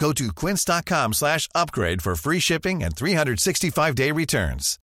Go to quince.com slash upgrade for free shipping and 365-day returns.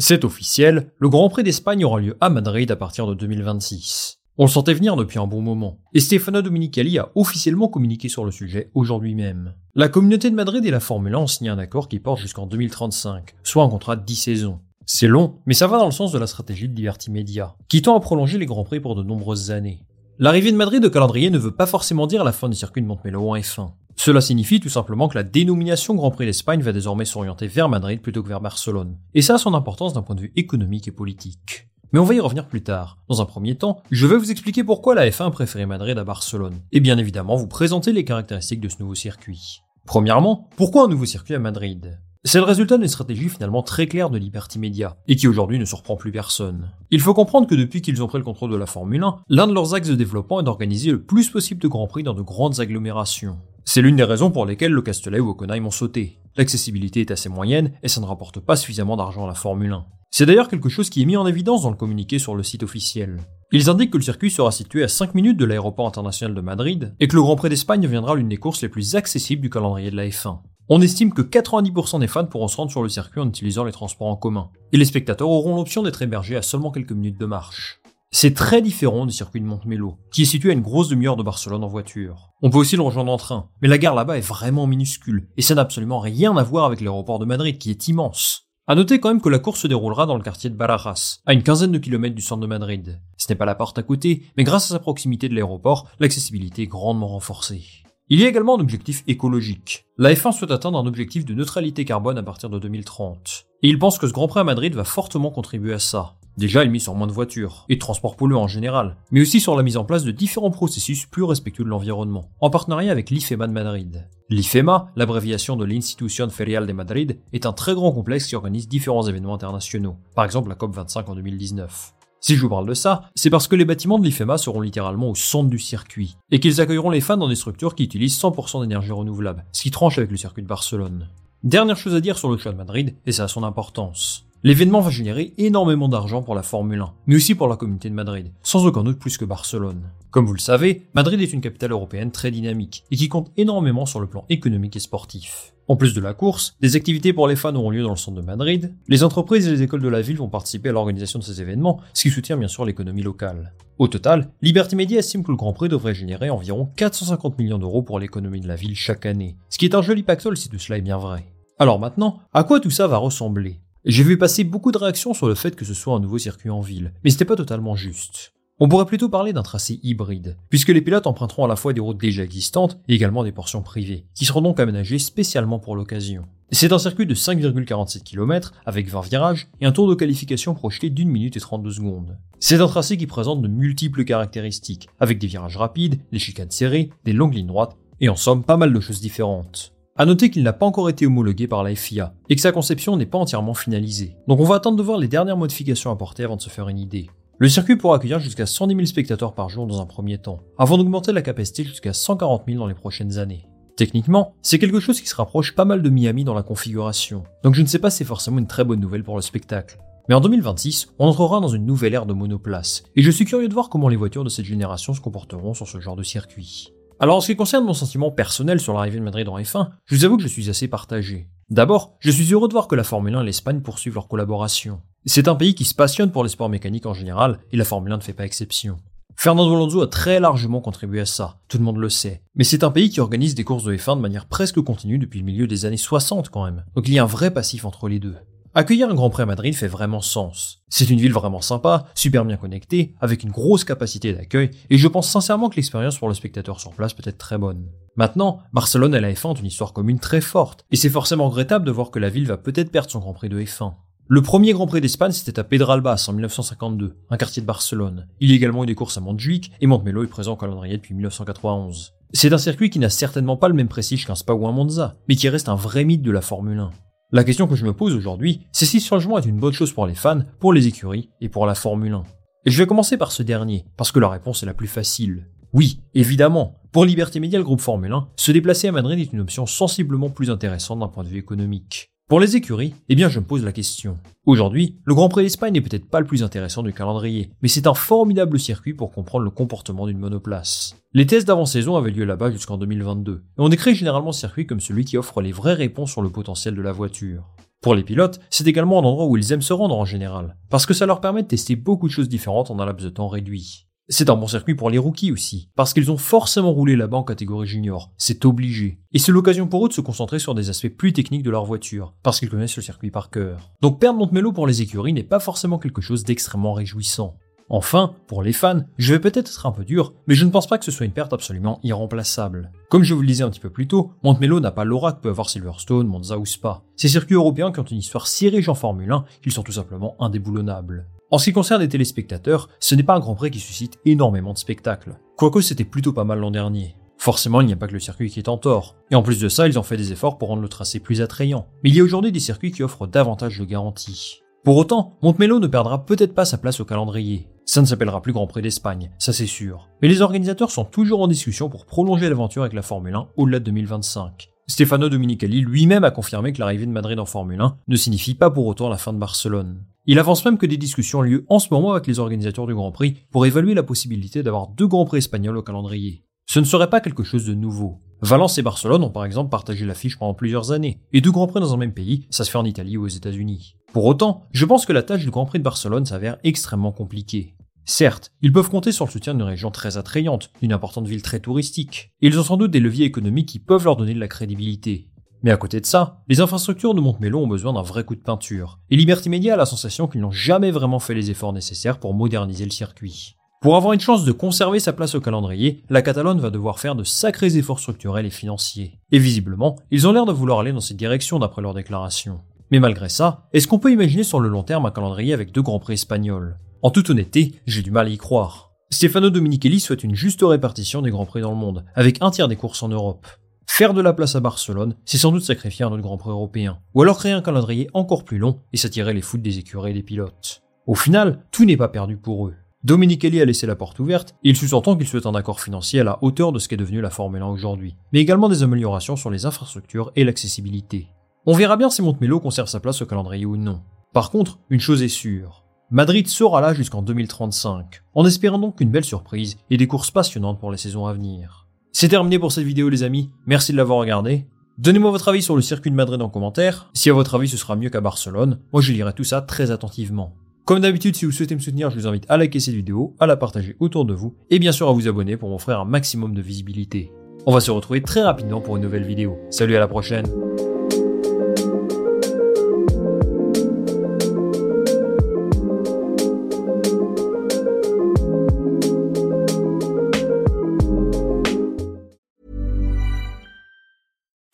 C'est officiel, le Grand Prix d'Espagne aura lieu à Madrid à partir de 2026. On le sentait venir depuis un bon moment, et Stefano Domenicali a officiellement communiqué sur le sujet aujourd'hui même. La communauté de Madrid et la Formule 1 ont signé un accord qui porte jusqu'en 2035, soit un contrat de 10 saisons. C'est long, mais ça va dans le sens de la stratégie de Liberty Media, qui tend à prolonger les Grands Prix pour de nombreuses années. L'arrivée de Madrid au calendrier ne veut pas forcément dire la fin du circuit de Montmelo en F1. Cela signifie tout simplement que la dénomination Grand Prix d'Espagne va désormais s'orienter vers Madrid plutôt que vers Barcelone. Et ça a son importance d'un point de vue économique et politique. Mais on va y revenir plus tard. Dans un premier temps, je vais vous expliquer pourquoi la F1 préférait Madrid à Barcelone. Et bien évidemment, vous présenter les caractéristiques de ce nouveau circuit. Premièrement, pourquoi un nouveau circuit à Madrid? C'est le résultat d'une stratégie finalement très claire de Liberty Media, et qui aujourd'hui ne surprend plus personne. Il faut comprendre que depuis qu'ils ont pris le contrôle de la Formule 1, l'un de leurs axes de développement est d'organiser le plus possible de grands prix dans de grandes agglomérations. C'est l'une des raisons pour lesquelles le Castellet ou Hockenheim ont sauté. L'accessibilité est assez moyenne, et ça ne rapporte pas suffisamment d'argent à la Formule 1. C'est d'ailleurs quelque chose qui est mis en évidence dans le communiqué sur le site officiel. Ils indiquent que le circuit sera situé à 5 minutes de l'aéroport international de Madrid et que le Grand Prix d'Espagne deviendra l'une des courses les plus accessibles du calendrier de la F1. On estime que 90% des fans pourront se rendre sur le circuit en utilisant les transports en commun, et les spectateurs auront l'option d'être hébergés à seulement quelques minutes de marche. C'est très différent du circuit de Montmelo, qui est situé à une grosse demi-heure de Barcelone en voiture. On peut aussi le rejoindre en train, mais la gare là-bas est vraiment minuscule, et ça n'a absolument rien à voir avec l'aéroport de Madrid qui est immense. À noter quand même que la course se déroulera dans le quartier de Barajas, à une quinzaine de kilomètres du centre de Madrid. Ce n'est pas la porte à côté, mais grâce à sa proximité de l'aéroport, l'accessibilité est grandement renforcée. Il y a également un objectif écologique. La F1 souhaite atteindre un objectif de neutralité carbone à partir de 2030. Et il pense que ce Grand Prix à Madrid va fortement contribuer à ça. Déjà, il mise sur moins de voitures, et de transports polluants en général, mais aussi sur la mise en place de différents processus plus respectueux de l'environnement, en partenariat avec l'IFEMA de Madrid. L'IFEMA, l'abréviation de l'Institution Ferial de Madrid, est un très grand complexe qui organise différents événements internationaux, par exemple la COP25 en 2019. Si je vous parle de ça, c'est parce que les bâtiments de l'IFEMA seront littéralement au centre du circuit, et qu'ils accueilleront les fans dans des structures qui utilisent 100% d'énergie renouvelable, ce qui tranche avec le circuit de Barcelone. Dernière chose à dire sur le choix de Madrid, et ça a son importance. L'événement va générer énormément d'argent pour la Formule 1, mais aussi pour la communauté de Madrid, sans aucun doute plus que Barcelone. Comme vous le savez, Madrid est une capitale européenne très dynamique, et qui compte énormément sur le plan économique et sportif. En plus de la course, des activités pour les fans auront lieu dans le centre de Madrid, les entreprises et les écoles de la ville vont participer à l'organisation de ces événements, ce qui soutient bien sûr l'économie locale. Au total, Liberty Media estime que le Grand Prix devrait générer environ 450 millions d'euros pour l'économie de la ville chaque année, ce qui est un joli pactole si tout cela est bien vrai. Alors maintenant, à quoi tout ça va ressembler? J'ai vu passer beaucoup de réactions sur le fait que ce soit un nouveau circuit en ville, mais c'était pas totalement juste. On pourrait plutôt parler d'un tracé hybride, puisque les pilotes emprunteront à la fois des routes déjà existantes et également des portions privées, qui seront donc aménagées spécialement pour l'occasion. C'est un circuit de 5,47 km avec 20 virages et un tour de qualification projeté d'une minute et 32 secondes. C'est un tracé qui présente de multiples caractéristiques, avec des virages rapides, des chicanes serrées, des longues lignes droites, et en somme pas mal de choses différentes. A noter qu'il n'a pas encore été homologué par la FIA et que sa conception n'est pas entièrement finalisée. Donc on va attendre de voir les dernières modifications apportées avant de se faire une idée. Le circuit pourra accueillir jusqu'à 110 000 spectateurs par jour dans un premier temps, avant d'augmenter la capacité jusqu'à 140 000 dans les prochaines années. Techniquement, c'est quelque chose qui se rapproche pas mal de Miami dans la configuration, donc je ne sais pas si c'est forcément une très bonne nouvelle pour le spectacle. Mais en 2026, on entrera dans une nouvelle ère de monoplace, et je suis curieux de voir comment les voitures de cette génération se comporteront sur ce genre de circuit. Alors en ce qui concerne mon sentiment personnel sur l'arrivée de Madrid en F1, je vous avoue que je suis assez partagé. D'abord, je suis heureux de voir que la Formule 1 et l'Espagne poursuivent leur collaboration. C'est un pays qui se passionne pour les sports mécaniques en général, et la Formule 1 ne fait pas exception. Fernando Alonso a très largement contribué à ça, tout le monde le sait. Mais c'est un pays qui organise des courses de F1 de manière presque continue depuis le milieu des années 60 quand même. Donc il y a un vrai passif entre les deux. Accueillir un Grand Prix à Madrid fait vraiment sens. C'est une ville vraiment sympa, super bien connectée, avec une grosse capacité d'accueil, et je pense sincèrement que l'expérience pour le spectateur sur place peut être très bonne. Maintenant, Barcelone et la F1 ont une histoire commune très forte, et c'est forcément regrettable de voir que la ville va peut-être perdre son Grand Prix de F1. Le premier Grand Prix d'Espagne, c'était à Pedralbas en 1952, un quartier de Barcelone. Il y a également eu des courses à Montjuic, et Montmelo est présent au calendrier depuis 1991. C'est un circuit qui n'a certainement pas le même prestige qu'un Spa ou un Monza, mais qui reste un vrai mythe de la Formule 1. La question que je me pose aujourd'hui, c'est si ce changement est une bonne chose pour les fans, pour les écuries et pour la Formule 1. Et je vais commencer par ce dernier, parce que la réponse est la plus facile. Oui, évidemment, pour Liberté Média, le groupe Formule 1, se déplacer à Madrid est une option sensiblement plus intéressante d'un point de vue économique. Pour les écuries, eh bien je me pose la question. Aujourd'hui, le Grand Prix d'Espagne n'est peut-être pas le plus intéressant du calendrier, mais c'est un formidable circuit pour comprendre le comportement d'une monoplace. Les tests d'avant-saison avaient lieu là-bas jusqu'en 2022, et on décrit généralement ce circuit comme celui qui offre les vraies réponses sur le potentiel de la voiture. Pour les pilotes, c'est également un endroit où ils aiment se rendre en général, parce que ça leur permet de tester beaucoup de choses différentes en un laps de temps réduit. C'est un bon circuit pour les rookies aussi, parce qu'ils ont forcément roulé là-bas en catégorie junior, c'est obligé. Et c'est l'occasion pour eux de se concentrer sur des aspects plus techniques de leur voiture, parce qu'ils connaissent le circuit par cœur. Donc perdre Montmelo pour les écuries n'est pas forcément quelque chose d'extrêmement réjouissant. Enfin, pour les fans, je vais peut-être être un peu dur, mais je ne pense pas que ce soit une perte absolument irremplaçable. Comme je vous le disais un petit peu plus tôt, Montmelo n'a pas l'aura que peut avoir Silverstone, Monza ou Spa. Ces circuits européens qui ont une histoire si riche en Formule 1 qu'ils sont tout simplement indéboulonnables. En ce qui concerne les téléspectateurs, ce n'est pas un Grand Prix qui suscite énormément de spectacles. Quoique c'était plutôt pas mal l'an dernier. Forcément, il n'y a pas que le circuit qui est en tort. Et en plus de ça, ils ont fait des efforts pour rendre le tracé plus attrayant. Mais il y a aujourd'hui des circuits qui offrent davantage de garanties. Pour autant, Montmelo ne perdra peut-être pas sa place au calendrier. Ça ne s'appellera plus Grand Prix d'Espagne, ça c'est sûr. Mais les organisateurs sont toujours en discussion pour prolonger l'aventure avec la Formule 1 au-delà de 2025. Stefano Dominicali lui-même a confirmé que l'arrivée de Madrid en Formule 1 ne signifie pas pour autant la fin de Barcelone. Il avance même que des discussions ont lieu en ce moment avec les organisateurs du Grand Prix pour évaluer la possibilité d'avoir deux Grands Prix espagnols au calendrier. Ce ne serait pas quelque chose de nouveau. Valence et Barcelone ont par exemple partagé l'affiche pendant plusieurs années, et deux Grands Prix dans un même pays, ça se fait en Italie ou aux États-Unis. Pour autant, je pense que la tâche du Grand Prix de Barcelone s'avère extrêmement compliquée. Certes, ils peuvent compter sur le soutien d'une région très attrayante, d'une importante ville très touristique, et ils ont sans doute des leviers économiques qui peuvent leur donner de la crédibilité. Mais à côté de ça, les infrastructures de Montmelo ont besoin d'un vrai coup de peinture, et Liberty Media a la sensation qu'ils n'ont jamais vraiment fait les efforts nécessaires pour moderniser le circuit. Pour avoir une chance de conserver sa place au calendrier, la Catalogne va devoir faire de sacrés efforts structurels et financiers. Et visiblement, ils ont l'air de vouloir aller dans cette direction d'après leur déclaration. Mais malgré ça, est-ce qu'on peut imaginer sur le long terme un calendrier avec deux grands prix espagnols? En toute honnêteté, j'ai du mal à y croire. Stefano Dominichelli souhaite une juste répartition des grands prix dans le monde, avec un tiers des courses en Europe. Faire de la place à Barcelone, c'est sans doute sacrifier un autre grand prix européen, ou alors créer un calendrier encore plus long et s'attirer les foutes des écuries et des pilotes. Au final, tout n'est pas perdu pour eux. Dominichelli a laissé la porte ouverte, et il sous-entend qu'il souhaite un accord financier à la hauteur de ce qu'est devenu la Formule 1 aujourd'hui, mais également des améliorations sur les infrastructures et l'accessibilité. On verra bien si Montmelo conserve sa place au calendrier ou non. Par contre, une chose est sûre, Madrid sera là jusqu'en 2035, en espérant donc une belle surprise et des courses passionnantes pour les saisons à venir. C'est terminé pour cette vidéo les amis, merci de l'avoir regardé. Donnez-moi votre avis sur le circuit de Madrid en commentaire, si à votre avis ce sera mieux qu'à Barcelone, moi je lirai tout ça très attentivement. Comme d'habitude, si vous souhaitez me soutenir, je vous invite à liker cette vidéo, à la partager autour de vous, et bien sûr à vous abonner pour m'offrir un maximum de visibilité. On va se retrouver très rapidement pour une nouvelle vidéo. Salut à la prochaine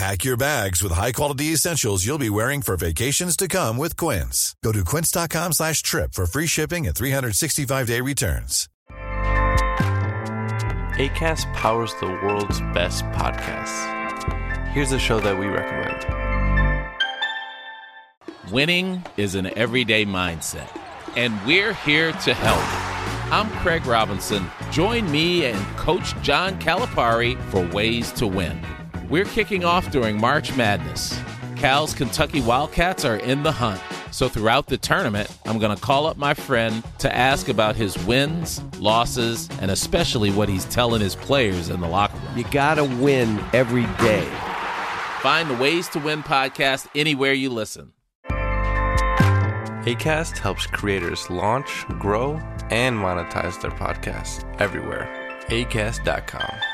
Pack your bags with high-quality essentials you'll be wearing for vacations to come with Quince. Go to quince.com slash trip for free shipping and 365-day returns. ACAST powers the world's best podcasts. Here's a show that we recommend. Winning is an everyday mindset, and we're here to help. I'm Craig Robinson. Join me and Coach John Calipari for Ways to Win. We're kicking off during March Madness. Cal's Kentucky Wildcats are in the hunt. So throughout the tournament, I'm going to call up my friend to ask about his wins, losses, and especially what he's telling his players in the locker room. You got to win every day. Find the Ways to Win podcast anywhere you listen. ACAST helps creators launch, grow, and monetize their podcasts everywhere. ACAST.com.